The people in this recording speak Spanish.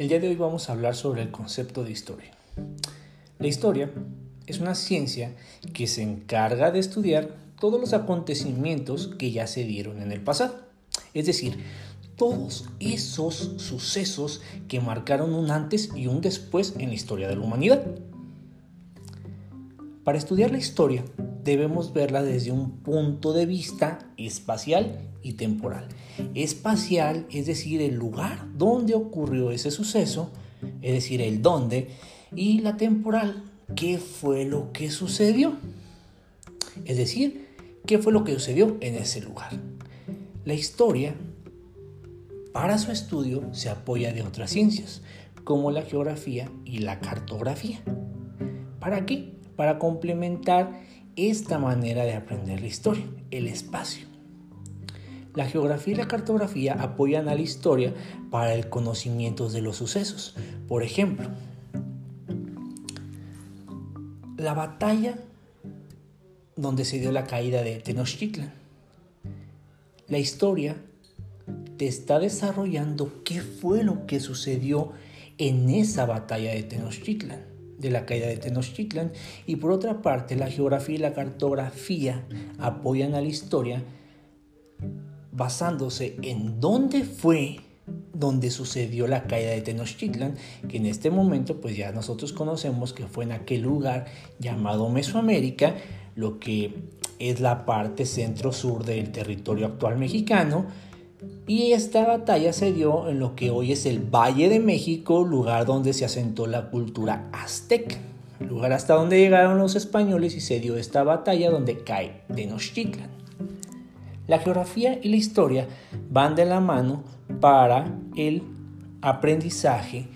El día de hoy vamos a hablar sobre el concepto de historia. La historia es una ciencia que se encarga de estudiar todos los acontecimientos que ya se dieron en el pasado. Es decir, todos esos sucesos que marcaron un antes y un después en la historia de la humanidad. Para estudiar la historia debemos verla desde un punto de vista espacial y temporal. Espacial es decir, el lugar donde ocurrió ese suceso, es decir, el dónde, y la temporal, qué fue lo que sucedió. Es decir, qué fue lo que sucedió en ese lugar. La historia, para su estudio, se apoya de otras ciencias, como la geografía y la cartografía. ¿Para qué? Para complementar esta manera de aprender la historia, el espacio. La geografía y la cartografía apoyan a la historia para el conocimiento de los sucesos. Por ejemplo, la batalla donde se dio la caída de Tenochtitlan. La historia te está desarrollando qué fue lo que sucedió en esa batalla de Tenochtitlan de la caída de Tenochtitlan. Y por otra parte la geografía y la cartografía apoyan a la historia basándose en dónde fue donde sucedió la caída de Tenochtitlan, que en este momento pues ya nosotros conocemos que fue en aquel lugar llamado Mesoamérica, lo que es la parte centro-sur del territorio actual mexicano, y esta batalla se dio en lo que hoy es el Valle de México, lugar donde se asentó la cultura azteca, lugar hasta donde llegaron los españoles y se dio esta batalla donde cae Tenochtitlan. La geografía y la historia van de la mano para el aprendizaje